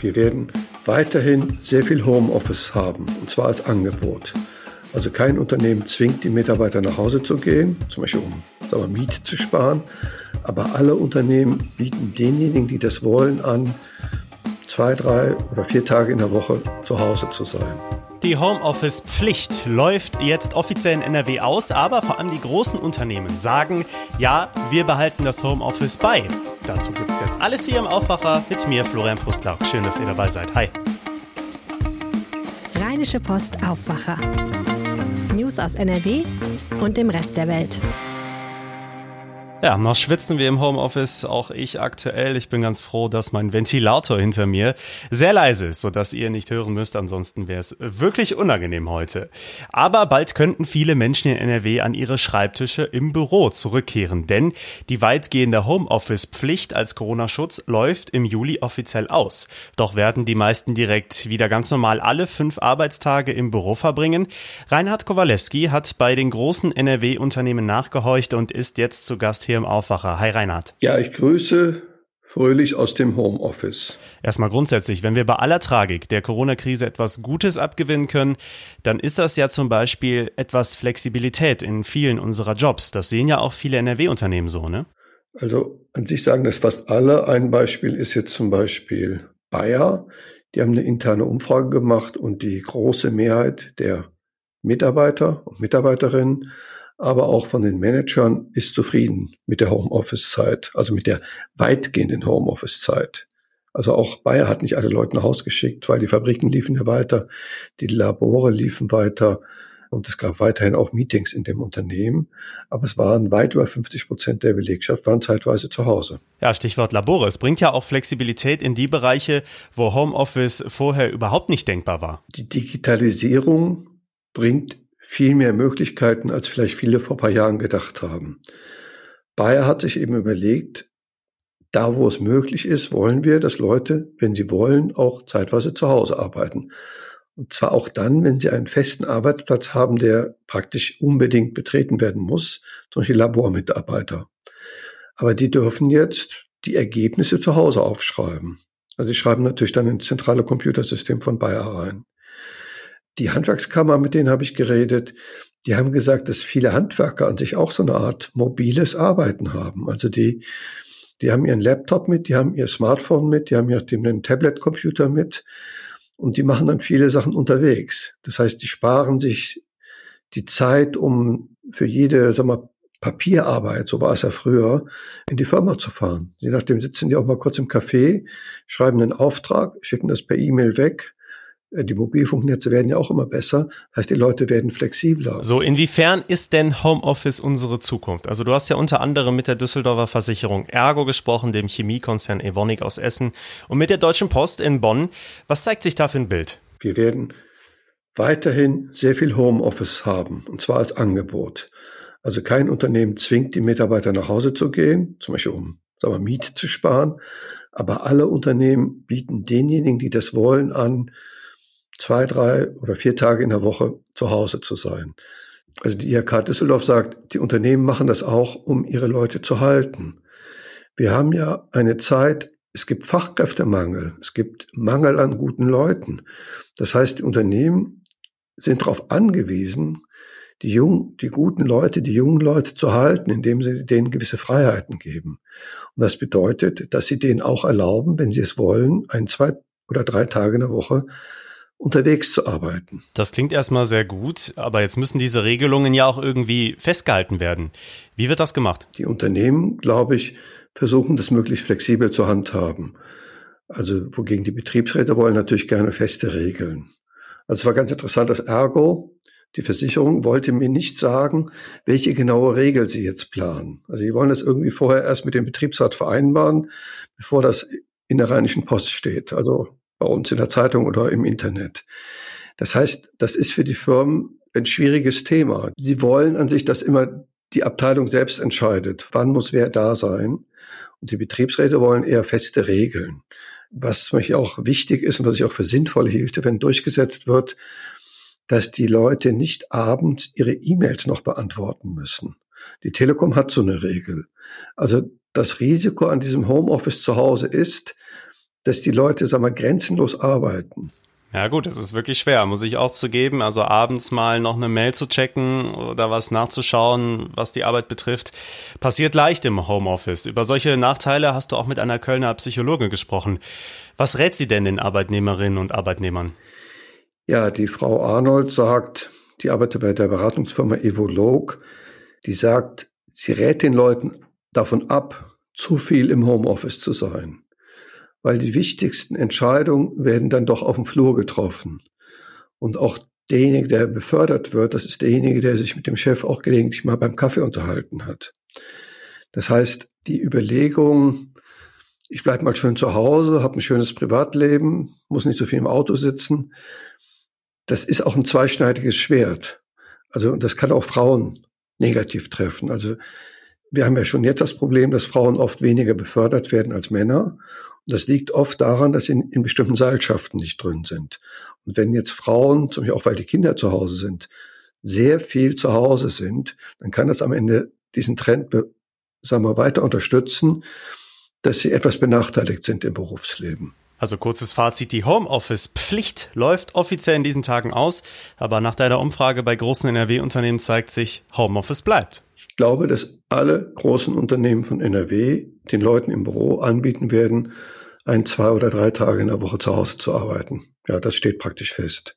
Wir werden weiterhin sehr viel Homeoffice haben, und zwar als Angebot. Also kein Unternehmen zwingt die Mitarbeiter nach Hause zu gehen, zum Beispiel um sagen wir, Miete zu sparen. Aber alle Unternehmen bieten denjenigen, die das wollen, an, zwei, drei oder vier Tage in der Woche zu Hause zu sein. Die Homeoffice-Pflicht läuft jetzt offiziell in NRW aus, aber vor allem die großen Unternehmen sagen, ja, wir behalten das Homeoffice bei. Dazu gibt es jetzt alles hier im Aufwacher mit mir, Florian Pustlauk. Schön, dass ihr dabei seid. Hi. Rheinische Post Aufwacher. News aus NRW und dem Rest der Welt. Ja, noch schwitzen wir im Homeoffice, auch ich aktuell. Ich bin ganz froh, dass mein Ventilator hinter mir sehr leise ist, sodass ihr nicht hören müsst. Ansonsten wäre es wirklich unangenehm heute. Aber bald könnten viele Menschen in NRW an ihre Schreibtische im Büro zurückkehren, denn die weitgehende Homeoffice-Pflicht als Corona-Schutz läuft im Juli offiziell aus. Doch werden die meisten direkt wieder ganz normal alle fünf Arbeitstage im Büro verbringen. Reinhard Kowalewski hat bei den großen NRW-Unternehmen nachgehorcht und ist jetzt zu Gast hier im Aufwacher. Hi Reinhard. Ja, ich grüße fröhlich aus dem Homeoffice. Erstmal grundsätzlich, wenn wir bei aller Tragik der Corona-Krise etwas Gutes abgewinnen können, dann ist das ja zum Beispiel etwas Flexibilität in vielen unserer Jobs. Das sehen ja auch viele NRW-Unternehmen so, ne? Also an sich sagen das fast alle. Ein Beispiel ist jetzt zum Beispiel Bayer. Die haben eine interne Umfrage gemacht und die große Mehrheit der Mitarbeiter und Mitarbeiterinnen aber auch von den Managern ist zufrieden mit der Homeoffice-Zeit, also mit der weitgehenden Homeoffice-Zeit. Also auch Bayer hat nicht alle Leute nach Hause geschickt, weil die Fabriken liefen ja weiter, die Labore liefen weiter und es gab weiterhin auch Meetings in dem Unternehmen. Aber es waren weit über 50 Prozent der Belegschaft waren zeitweise zu Hause. Ja, Stichwort Labore. Es bringt ja auch Flexibilität in die Bereiche, wo Homeoffice vorher überhaupt nicht denkbar war. Die Digitalisierung bringt viel mehr Möglichkeiten, als vielleicht viele vor ein paar Jahren gedacht haben. Bayer hat sich eben überlegt, da wo es möglich ist, wollen wir, dass Leute, wenn sie wollen, auch zeitweise zu Hause arbeiten. Und zwar auch dann, wenn sie einen festen Arbeitsplatz haben, der praktisch unbedingt betreten werden muss, zum Beispiel Labormitarbeiter. Aber die dürfen jetzt die Ergebnisse zu Hause aufschreiben. Also sie schreiben natürlich dann ins zentrale Computersystem von Bayer rein. Die Handwerkskammer, mit denen habe ich geredet, die haben gesagt, dass viele Handwerker an sich auch so eine Art mobiles Arbeiten haben. Also die, die haben ihren Laptop mit, die haben ihr Smartphone mit, die haben ja den Tablet-Computer mit und die machen dann viele Sachen unterwegs. Das heißt, die sparen sich die Zeit, um für jede, sag mal, Papierarbeit, so war es ja früher, in die Firma zu fahren. Je nachdem sitzen die auch mal kurz im Café, schreiben einen Auftrag, schicken das per E-Mail weg die Mobilfunknetze werden ja auch immer besser. Das heißt, die Leute werden flexibler. So, inwiefern ist denn Homeoffice unsere Zukunft? Also du hast ja unter anderem mit der Düsseldorfer Versicherung Ergo gesprochen, dem Chemiekonzern Evonik aus Essen und mit der Deutschen Post in Bonn. Was zeigt sich da für ein Bild? Wir werden weiterhin sehr viel Homeoffice haben, und zwar als Angebot. Also kein Unternehmen zwingt die Mitarbeiter nach Hause zu gehen, zum Beispiel um sagen wir, Miete zu sparen. Aber alle Unternehmen bieten denjenigen, die das wollen, an, zwei, drei oder vier Tage in der Woche zu Hause zu sein. Also die IHK Düsseldorf sagt, die Unternehmen machen das auch, um ihre Leute zu halten. Wir haben ja eine Zeit, es gibt Fachkräftemangel, es gibt Mangel an guten Leuten. Das heißt, die Unternehmen sind darauf angewiesen, die jungen, die guten Leute, die jungen Leute zu halten, indem sie denen gewisse Freiheiten geben. Und das bedeutet, dass sie denen auch erlauben, wenn sie es wollen, ein, zwei oder drei Tage in der Woche unterwegs zu arbeiten. Das klingt erstmal sehr gut, aber jetzt müssen diese Regelungen ja auch irgendwie festgehalten werden. Wie wird das gemacht? Die Unternehmen, glaube ich, versuchen das möglichst flexibel zu handhaben. Also wogegen die Betriebsräte wollen natürlich gerne feste Regeln. Also es war ganz interessant, dass Ergo, die Versicherung, wollte mir nicht sagen, welche genaue Regel sie jetzt planen. Also sie wollen das irgendwie vorher erst mit dem Betriebsrat vereinbaren, bevor das in der Rheinischen Post steht. Also bei uns in der Zeitung oder im Internet. Das heißt, das ist für die Firmen ein schwieriges Thema. Sie wollen an sich, dass immer die Abteilung selbst entscheidet, wann muss wer da sein. Und die Betriebsräte wollen eher feste Regeln. Was mir auch wichtig ist und was ich auch für sinnvoll hielte, wenn durchgesetzt wird, dass die Leute nicht abends ihre E-Mails noch beantworten müssen. Die Telekom hat so eine Regel. Also das Risiko an diesem Homeoffice zu Hause ist, dass die Leute, sagen wir, grenzenlos arbeiten. Ja gut, es ist wirklich schwer, muss ich auch zugeben. Also abends mal noch eine Mail zu checken oder was nachzuschauen, was die Arbeit betrifft, passiert leicht im Homeoffice. Über solche Nachteile hast du auch mit einer Kölner Psychologin gesprochen. Was rät sie denn den Arbeitnehmerinnen und Arbeitnehmern? Ja, die Frau Arnold sagt, die arbeitet bei der Beratungsfirma Evolog, die sagt, sie rät den Leuten davon ab, zu viel im Homeoffice zu sein weil die wichtigsten Entscheidungen werden dann doch auf dem Flur getroffen. Und auch derjenige, der befördert wird, das ist derjenige, der sich mit dem Chef auch gelegentlich mal beim Kaffee unterhalten hat. Das heißt, die Überlegung, ich bleibe mal schön zu Hause, habe ein schönes Privatleben, muss nicht so viel im Auto sitzen, das ist auch ein zweischneidiges Schwert. Also das kann auch Frauen negativ treffen. Also wir haben ja schon jetzt das Problem, dass Frauen oft weniger befördert werden als Männer. Das liegt oft daran, dass sie in, in bestimmten Seilschaften nicht drin sind. Und wenn jetzt Frauen, zum Beispiel auch weil die Kinder zu Hause sind, sehr viel zu Hause sind, dann kann das am Ende diesen Trend, sagen wir, weiter unterstützen, dass sie etwas benachteiligt sind im Berufsleben. Also kurzes Fazit, die Homeoffice-Pflicht läuft offiziell in diesen Tagen aus, aber nach deiner Umfrage bei großen NRW-Unternehmen zeigt sich, Homeoffice bleibt. Ich glaube, dass alle großen Unternehmen von NRW den Leuten im Büro anbieten werden, ein, zwei oder drei Tage in der Woche zu Hause zu arbeiten. Ja, das steht praktisch fest.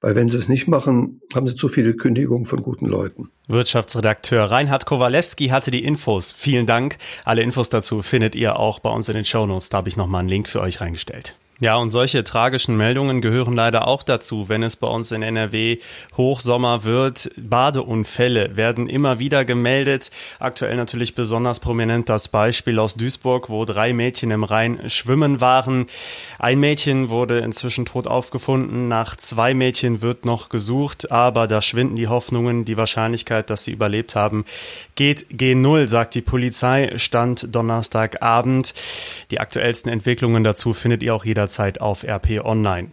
Weil wenn sie es nicht machen, haben sie zu viele Kündigungen von guten Leuten. Wirtschaftsredakteur Reinhard Kowalewski hatte die Infos. Vielen Dank. Alle Infos dazu findet ihr auch bei uns in den Shownotes. Da habe ich nochmal einen Link für euch reingestellt. Ja, und solche tragischen Meldungen gehören leider auch dazu, wenn es bei uns in NRW Hochsommer wird. Badeunfälle werden immer wieder gemeldet. Aktuell natürlich besonders prominent das Beispiel aus Duisburg, wo drei Mädchen im Rhein schwimmen waren. Ein Mädchen wurde inzwischen tot aufgefunden. Nach zwei Mädchen wird noch gesucht, aber da schwinden die Hoffnungen. Die Wahrscheinlichkeit, dass sie überlebt haben, geht G0, sagt die Polizei. Stand Donnerstagabend. Die aktuellsten Entwicklungen dazu findet ihr auch jederzeit jederzeit auf RP Online.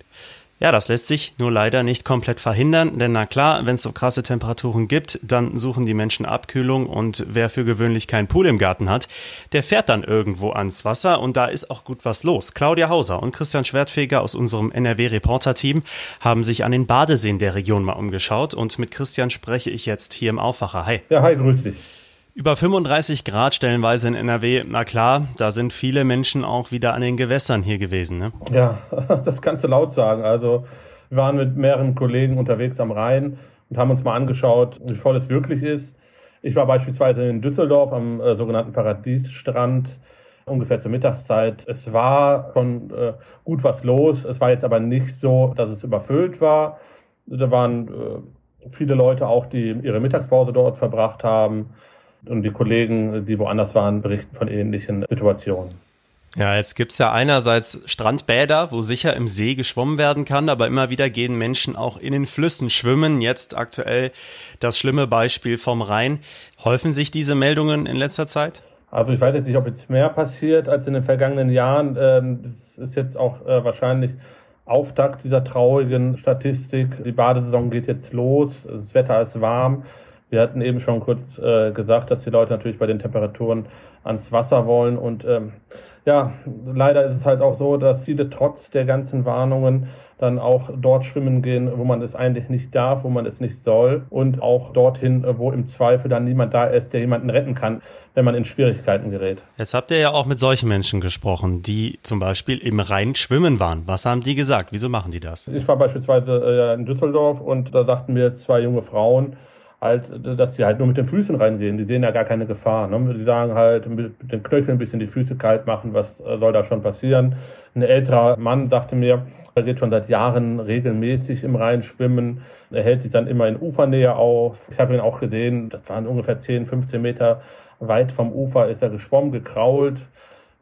Ja, das lässt sich nur leider nicht komplett verhindern, denn na klar, wenn es so krasse Temperaturen gibt, dann suchen die Menschen Abkühlung und wer für gewöhnlich keinen Pool im Garten hat, der fährt dann irgendwo ans Wasser und da ist auch gut was los. Claudia Hauser und Christian Schwertfeger aus unserem NRW-Reporter-Team haben sich an den Badeseen der Region mal umgeschaut und mit Christian spreche ich jetzt hier im Aufwacher. Hi. Ja, hi, grüß dich. Über 35 Grad stellenweise in NRW, na klar, da sind viele Menschen auch wieder an den Gewässern hier gewesen. Ne? Ja, das kannst du laut sagen. Also wir waren mit mehreren Kollegen unterwegs am Rhein und haben uns mal angeschaut, wie voll es wirklich ist. Ich war beispielsweise in Düsseldorf am äh, sogenannten Paradiesstrand ungefähr zur Mittagszeit. Es war schon äh, gut was los. Es war jetzt aber nicht so, dass es überfüllt war. Da waren äh, viele Leute auch, die ihre Mittagspause dort verbracht haben. Und die Kollegen, die woanders waren, berichten von ähnlichen Situationen. Ja, jetzt gibt's ja einerseits Strandbäder, wo sicher im See geschwommen werden kann, aber immer wieder gehen Menschen auch in den Flüssen schwimmen. Jetzt aktuell das schlimme Beispiel vom Rhein. Häufen sich diese Meldungen in letzter Zeit? Also ich weiß jetzt nicht, ob jetzt mehr passiert als in den vergangenen Jahren. Ähm, es ist jetzt auch äh, wahrscheinlich Auftakt dieser traurigen Statistik. Die Badesaison geht jetzt los, das Wetter ist warm. Wir hatten eben schon kurz äh, gesagt, dass die Leute natürlich bei den Temperaturen ans Wasser wollen. Und ähm, ja, leider ist es halt auch so, dass viele trotz der ganzen Warnungen dann auch dort schwimmen gehen, wo man es eigentlich nicht darf, wo man es nicht soll und auch dorthin, wo im Zweifel dann niemand da ist, der jemanden retten kann, wenn man in Schwierigkeiten gerät. Jetzt habt ihr ja auch mit solchen Menschen gesprochen, die zum Beispiel im Rhein schwimmen waren. Was haben die gesagt? Wieso machen die das? Ich war beispielsweise äh, in Düsseldorf und da sagten mir zwei junge Frauen, halt, dass sie halt nur mit den Füßen reingehen. Die sehen ja gar keine Gefahr. Ne? Die sagen halt, mit den Knöcheln ein bisschen die Füße kalt machen, was äh, soll da schon passieren? Ein älterer Mann sagte mir, er geht schon seit Jahren regelmäßig im Rhein schwimmen. Er hält sich dann immer in Ufernähe auf. Ich habe ihn auch gesehen, das waren ungefähr 10, 15 Meter weit vom Ufer, ist er geschwommen, gekrault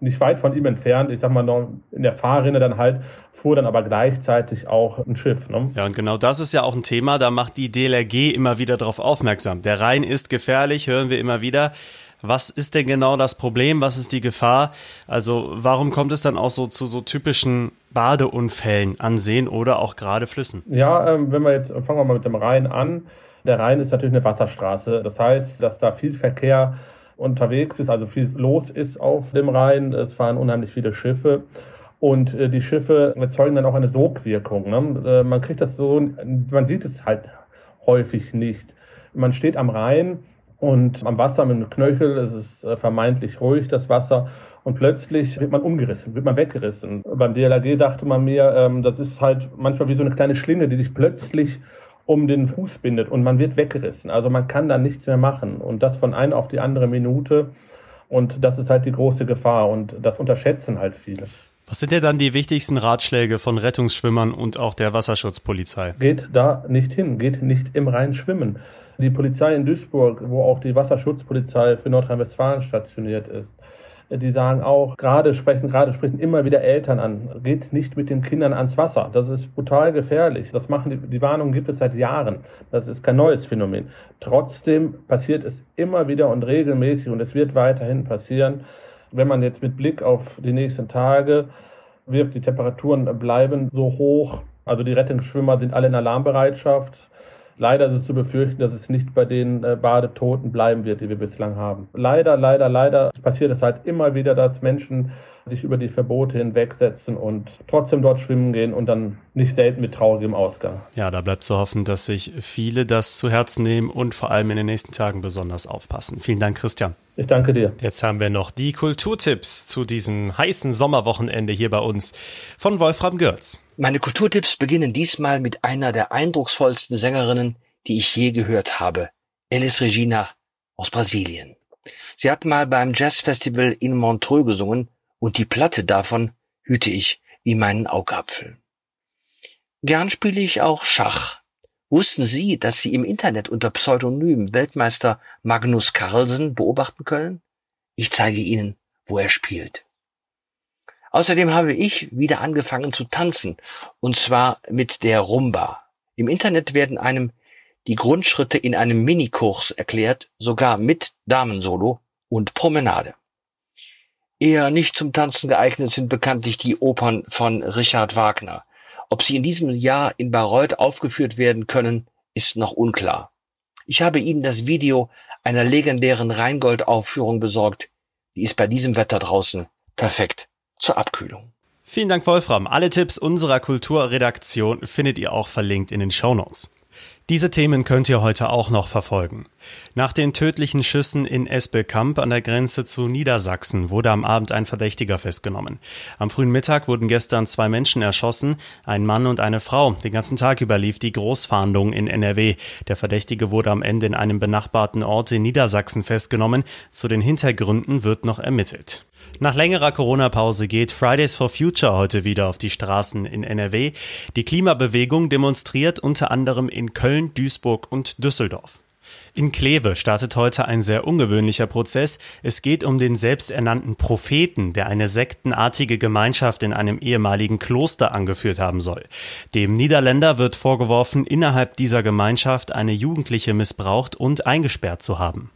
nicht weit von ihm entfernt, ich sag mal noch in der Fahrrinne dann halt, fuhr dann aber gleichzeitig auch ein Schiff. Ne? Ja, und genau das ist ja auch ein Thema, da macht die DLRG immer wieder darauf aufmerksam. Der Rhein ist gefährlich, hören wir immer wieder. Was ist denn genau das Problem? Was ist die Gefahr? Also warum kommt es dann auch so zu so typischen Badeunfällen an Seen oder auch gerade Flüssen? Ja, ähm, wenn wir jetzt, fangen wir mal mit dem Rhein an. Der Rhein ist natürlich eine Wasserstraße. Das heißt, dass da viel Verkehr unterwegs ist, also viel los ist auf dem Rhein. Es fahren unheimlich viele Schiffe. Und äh, die Schiffe erzeugen dann auch eine Sogwirkung. Ne? Äh, man kriegt das so, man sieht es halt häufig nicht. Man steht am Rhein und am Wasser mit einem Knöchel, es ist äh, vermeintlich ruhig, das Wasser. Und plötzlich wird man umgerissen, wird man weggerissen. Beim DLRG dachte man mir, ähm, das ist halt manchmal wie so eine kleine Schlinge, die sich plötzlich um den Fuß bindet und man wird weggerissen. Also man kann da nichts mehr machen. Und das von einer auf die andere Minute. Und das ist halt die große Gefahr. Und das unterschätzen halt viele. Was sind denn dann die wichtigsten Ratschläge von Rettungsschwimmern und auch der Wasserschutzpolizei? Geht da nicht hin, geht nicht im Rhein schwimmen. Die Polizei in Duisburg, wo auch die Wasserschutzpolizei für Nordrhein-Westfalen stationiert ist, die sagen auch, gerade sprechen, gerade sprechen immer wieder Eltern an, geht nicht mit den Kindern ans Wasser. Das ist brutal gefährlich. Das machen die, die Warnungen gibt es seit Jahren. Das ist kein neues Phänomen. Trotzdem passiert es immer wieder und regelmäßig und es wird weiterhin passieren. Wenn man jetzt mit Blick auf die nächsten Tage wirft, die Temperaturen bleiben so hoch. Also die Rettungsschwimmer sind alle in Alarmbereitschaft. Leider ist es zu befürchten, dass es nicht bei den äh, Badetoten bleiben wird, die wir bislang haben. Leider, leider, leider passiert es halt immer wieder, dass Menschen sich über die Verbote hinwegsetzen und trotzdem dort schwimmen gehen und dann nicht selten mit traurigem Ausgang. Ja, da bleibt zu hoffen, dass sich viele das zu Herzen nehmen und vor allem in den nächsten Tagen besonders aufpassen. Vielen Dank, Christian. Ich danke dir. Jetzt haben wir noch die Kulturtipps zu diesem heißen Sommerwochenende hier bei uns von Wolfram Görz. Meine Kulturtipps beginnen diesmal mit einer der eindrucksvollsten Sängerinnen, die ich je gehört habe, Elis Regina aus Brasilien. Sie hat mal beim Jazzfestival in Montreux gesungen und die Platte davon hüte ich wie meinen Augapfel. Gern spiele ich auch Schach. Wussten Sie, dass Sie im Internet unter Pseudonym Weltmeister Magnus Carlsen beobachten können? Ich zeige Ihnen, wo er spielt. Außerdem habe ich wieder angefangen zu tanzen, und zwar mit der Rumba. Im Internet werden einem die Grundschritte in einem Minikurs erklärt, sogar mit Damensolo und Promenade. Eher nicht zum Tanzen geeignet sind bekanntlich die Opern von Richard Wagner. Ob sie in diesem Jahr in Bayreuth aufgeführt werden können, ist noch unklar. Ich habe Ihnen das Video einer legendären Rheingold-Aufführung besorgt. Die ist bei diesem Wetter draußen perfekt zur Abkühlung. Vielen Dank, Wolfram. Alle Tipps unserer Kulturredaktion findet ihr auch verlinkt in den Shownotes. Diese Themen könnt ihr heute auch noch verfolgen. Nach den tödlichen Schüssen in Espelkamp an der Grenze zu Niedersachsen wurde am Abend ein Verdächtiger festgenommen. Am frühen Mittag wurden gestern zwei Menschen erschossen, ein Mann und eine Frau. Den ganzen Tag über lief die Großfahndung in NRW. Der Verdächtige wurde am Ende in einem benachbarten Ort in Niedersachsen festgenommen. Zu den Hintergründen wird noch ermittelt. Nach längerer Corona-Pause geht Fridays for Future heute wieder auf die Straßen in NRW. Die Klimabewegung demonstriert unter anderem in Köln, Duisburg und Düsseldorf. In Kleve startet heute ein sehr ungewöhnlicher Prozess. Es geht um den selbsternannten Propheten, der eine sektenartige Gemeinschaft in einem ehemaligen Kloster angeführt haben soll. Dem Niederländer wird vorgeworfen, innerhalb dieser Gemeinschaft eine Jugendliche missbraucht und eingesperrt zu haben.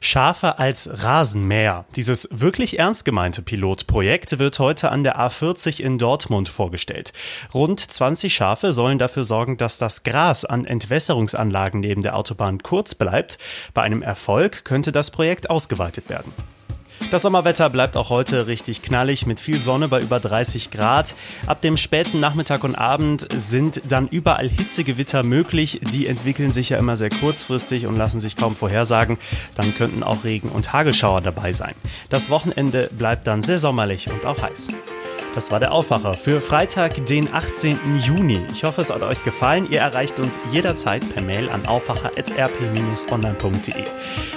Schafe als Rasenmäher. Dieses wirklich ernst gemeinte Pilotprojekt wird heute an der A40 in Dortmund vorgestellt. Rund 20 Schafe sollen dafür sorgen, dass das Gras an Entwässerungsanlagen neben der Autobahn kurz bleibt. Bei einem Erfolg könnte das Projekt ausgeweitet werden. Das Sommerwetter bleibt auch heute richtig knallig mit viel Sonne bei über 30 Grad. Ab dem späten Nachmittag und Abend sind dann überall Hitzegewitter möglich. Die entwickeln sich ja immer sehr kurzfristig und lassen sich kaum vorhersagen. Dann könnten auch Regen- und Hagelschauer dabei sein. Das Wochenende bleibt dann sehr sommerlich und auch heiß. Das war der Aufwacher für Freitag, den 18. Juni. Ich hoffe, es hat euch gefallen. Ihr erreicht uns jederzeit per Mail an aufwacher.rp-online.de.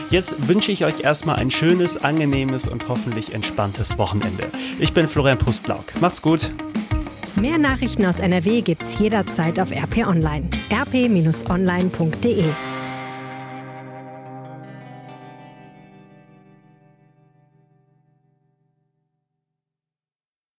Jetzt wünsche ich euch erstmal ein schönes, angenehmes und hoffentlich entspanntes Wochenende. Ich bin Florian Pustlauk. Macht's gut. Mehr Nachrichten aus NRW gibt's jederzeit auf RP Online. rp-online.de